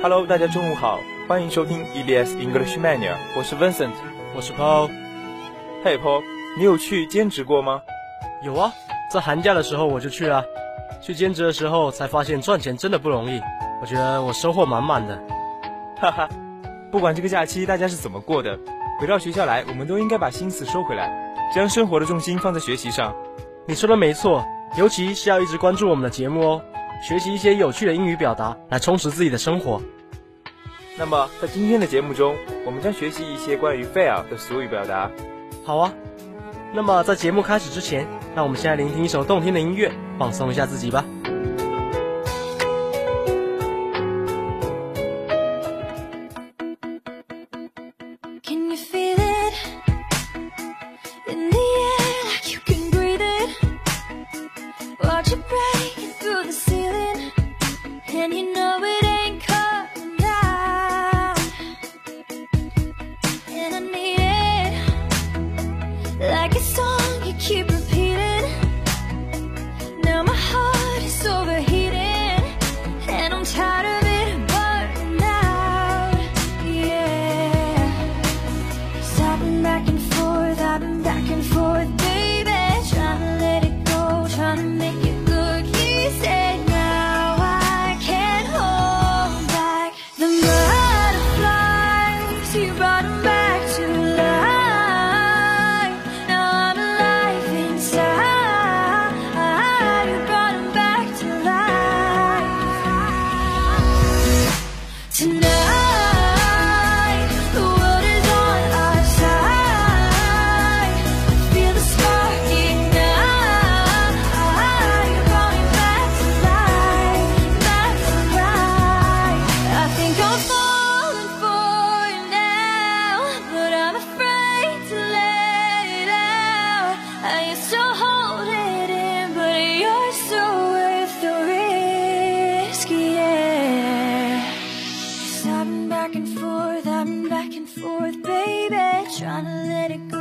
Hello，大家中午好，欢迎收听 EBS English Mania，我是 Vincent，我是 Paul。嘿 Paul，你有去兼职过吗？有啊，在寒假的时候我就去了。去兼职的时候才发现赚钱真的不容易，我觉得我收获满满的。哈哈，不管这个假期大家是怎么过的，回到学校来，我们都应该把心思收回来，将生活的重心放在学习上。你说的没错，尤其是要一直关注我们的节目哦，学习一些有趣的英语表达，来充实自己的生活。那么在今天的节目中，我们将学习一些关于 fail 的俗语表达。好啊，那么在节目开始之前，让我们先来聆听一首动听的音乐，放松一下自己吧。trying to let it go.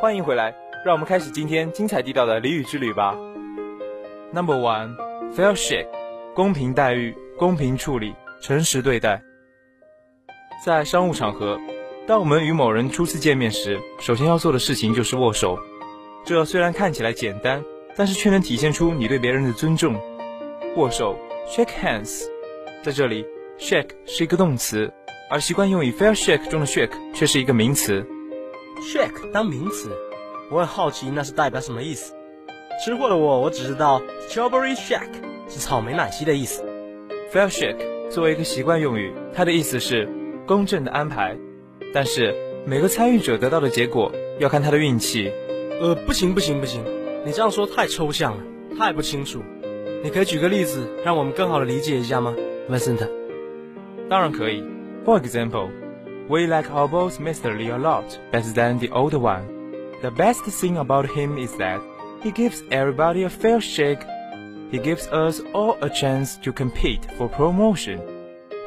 欢迎回来，让我们开始今天精彩地道的俚语之旅吧。Number one, fair shake，公平待遇，公平处理，诚实对待。在商务场合，当我们与某人初次见面时，首先要做的事情就是握手。这虽然看起来简单，但是却能体现出你对别人的尊重。握手，shake hands。在这里，shake 是一个动词，而习惯用于 fair shake 中的 shake 却是一个名词。Shake 当名词，我很好奇那是代表什么意思。吃货的我，我只知道 strawberry shake 是草莓奶昔的意思。fair shake 作为一个习惯用语，它的意思是公正的安排，但是每个参与者得到的结果要看他的运气。呃，不行不行不行，你这样说太抽象了，太不清楚。你可以举个例子，让我们更好的理解一下吗，Vincent？当然可以。For example. We like our boss Mr. Lee a lot better than the older one. The best thing about him is that he gives everybody a fair shake. He gives us all a chance to compete for promotion.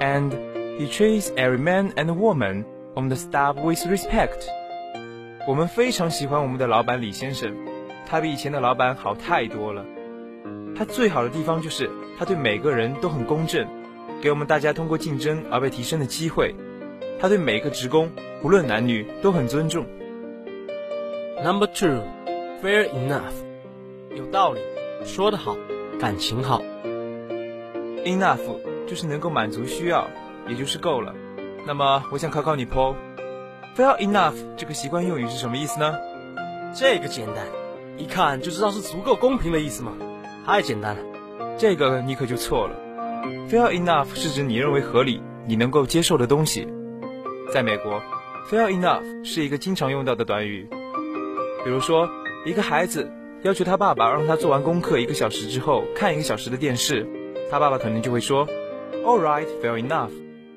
And he treats every man and woman on the staff with respect. 我们非常喜欢我们的老板李先生，他比以前的老板好太多了。他最好的地方就是他对每个人都很公正，给我们大家通过竞争而被提升的机会。 他对每个职工，不论男女，都很尊重。Number two, fair enough，有道理，说得好，感情好。Enough 就是能够满足需要，也就是够了。那么我想考考你，Paul，Fair enough 这个习惯用语是什么意思呢？这个简单，一看就知道是足够公平的意思嘛。太简单了，这个你可就错了。Fair enough 是指你认为合理、你能够接受的东西。在美国，fair enough 是一个经常用到的短语。比如说，一个孩子要求他爸爸让他做完功课一个小时之后看一个小时的电视，他爸爸可能就会说，All right, fair enough，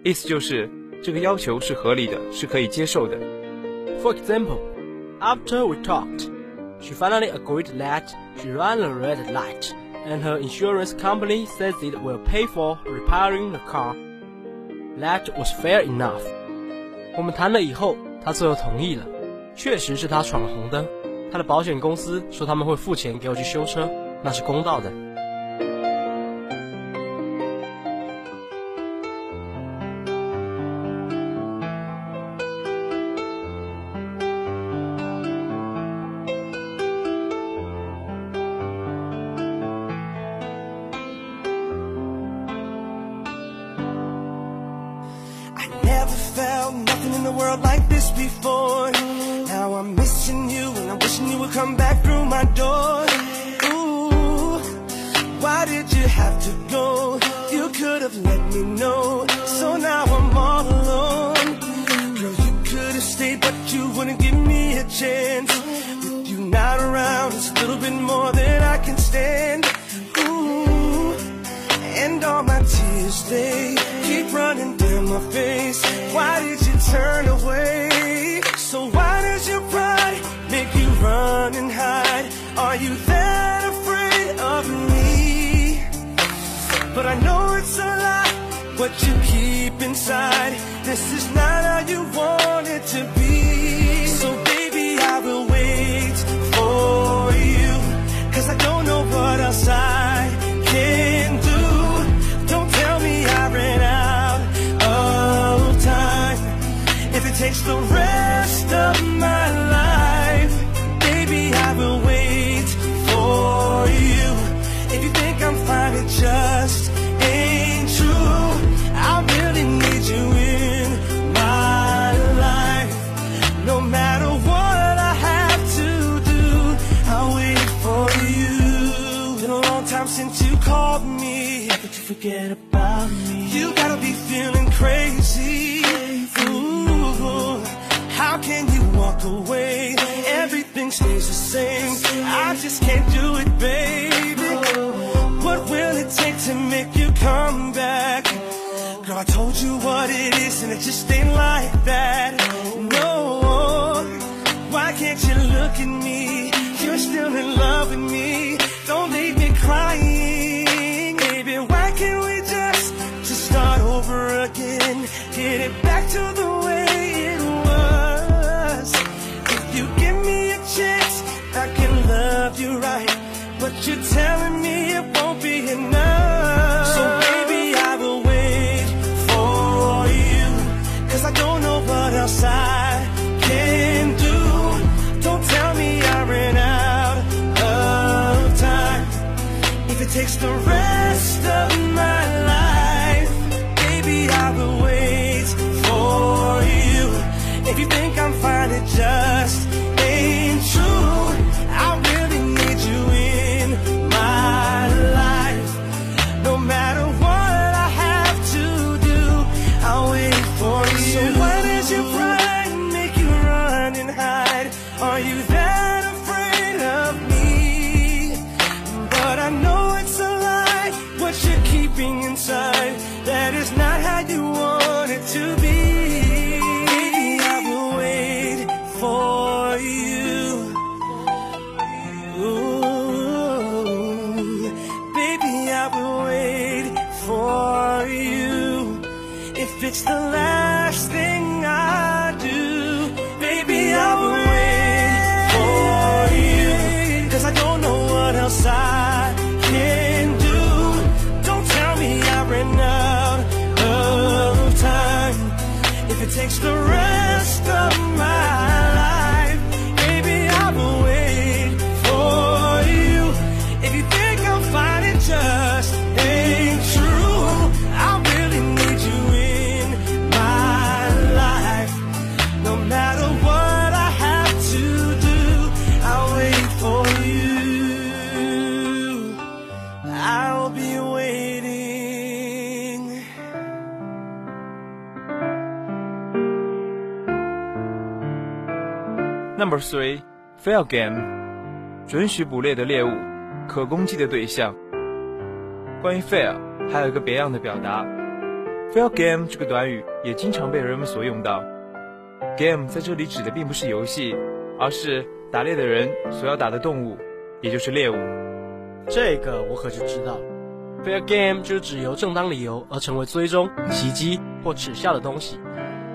意思就是这个要求是合理的，是可以接受的。For example, after we talked, she finally agreed that she ran a red light, and her insurance company says it will pay for repairing the car. That was fair enough. 我们谈了以后，他最后同意了。确实是他闯了红灯，他的保险公司说他们会付钱给我去修车，那是公道的。Come back through my door. Ooh, why did you have to go? You could have let me know. So now I'm all alone. Girl, you could have stayed, but you wouldn't give me a chance. With you not around, it's a little bit more than I can stand. Ooh, and all my tears, they keep running down my face. Why did you turn away? So why does your pride make you run and hide? Are you that afraid of me? But I know it's a lie, what you keep inside. This is not how you want it to be. So baby, I will wait for you. Cause I don't know what else I the rest of my life, baby, I will wait for you. If you think I'm fine, it just ain't true. I really need you in my life. No matter what I have to do, I'll wait for you. Been a long time since you called me, but you forget about me. You gotta be feeling crazy. How can you walk away? Everything stays the same. I just can't do it, baby. What will it take to make you come back? Girl, I told you what it is, and it just ain't like that. No, why can't you look at me? You're still in love with me. Don't leave me crying, baby. Why can't we just just start over again? Get it back to the If you think I'm Being inside. Number three, fair game，准许捕猎的猎物，可攻击的对象。关于 fair，还有一个别样的表达，fair game 这个短语也经常被人们所用到。game 在这里指的并不是游戏，而是打猎的人所要打的动物，也就是猎物。这个我可就知道，fair game 就是指由正当理由而成为追踪、袭击或耻笑的东西。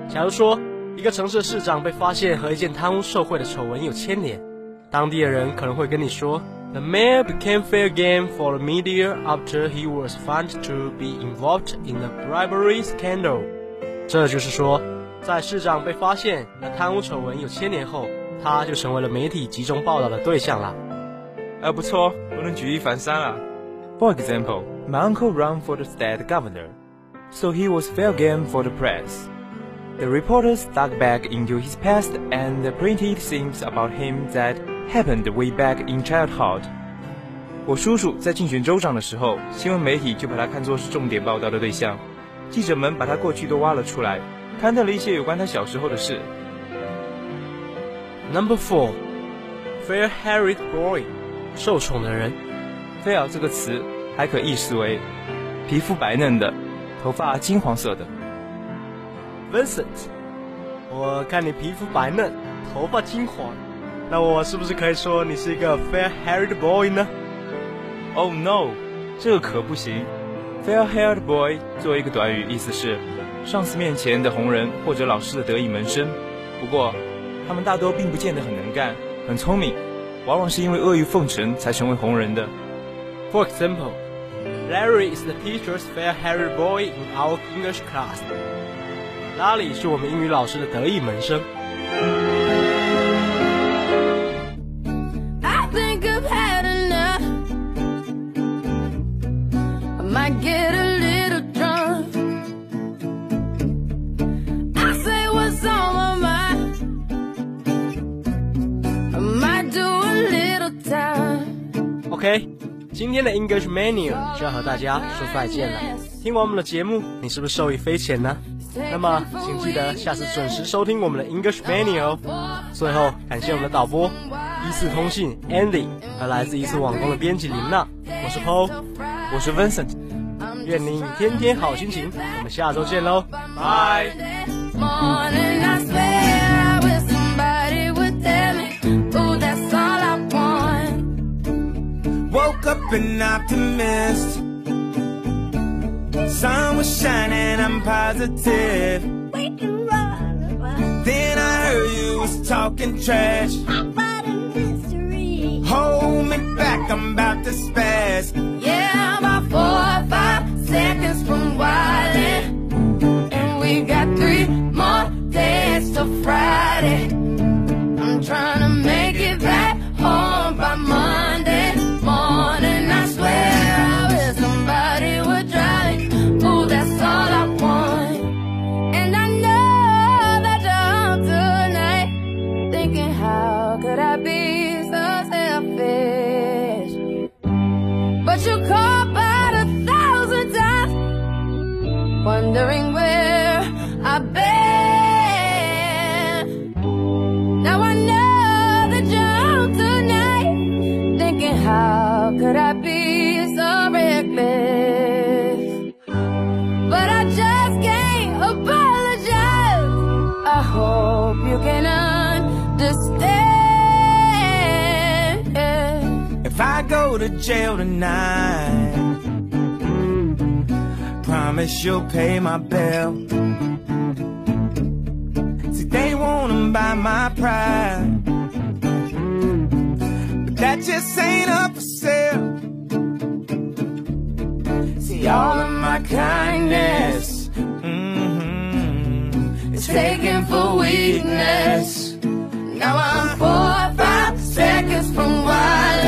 假如说一个城市的市长被发现和一件贪污受贿的丑闻有牵连，当地的人可能会跟你说。The mayor became fair game for the media after he was found to be involved in a bribery scandal。这就是说，在市长被发现和贪污丑闻有牵连后，他就成为了媒体集中报道的对象了。哎，不错，我能举一反三了。For example, my uncle ran for the state governor, so he was fair game for the press. The reporters dug back into his past and printed things about him that happened way back in childhood。我叔叔在竞选州长的时候，新闻媒体就把他看作是重点报道的对象。记者们把他过去都挖了出来，刊登了一些有关他小时候的事。Number four, fair-haired boy，受宠的人。fair 这个词还可意思为皮肤白嫩的，头发金黄色的。Vincent，我看你皮肤白嫩，头发金黄。那我是不是可以说你是一个 fair-haired boy 呢？Oh no，这可不行。fair-haired boy 作为一个短语，意思是上司面前的红人或者老师的得意门生。不过，他们大多并不见得很能干、很聪明，往往是因为阿谀奉承才成为红人的。For example, Larry is the teacher's fair-haired boy in our English class. 拉里是我们英语老师的得意门生。OK，今天的 English Menu 就要和大家说再见了。听完我们的节目，你是不是受益匪浅呢？那么，请记得下次准时收听我们的 English Menu 哦。最后，感谢我们的导播一次通信 Andy 和来自一次网工的编辑林娜。我是 Paul，我是 Vincent。愿你天天好心情。我们下周见喽，拜。Sun was shining, I'm positive. Then I heard you was talking trash. Hold me back, I'm about to spaz. Yeah, I'm about four or five seconds from wildin'. And we got three more days till Friday. Jail tonight. Promise you'll pay my bill. See, they wanna buy my pride. But that just ain't up for sale. See, all of my kindness mm-hmm, is taken for weakness. Now I'm four or five seconds from wildin'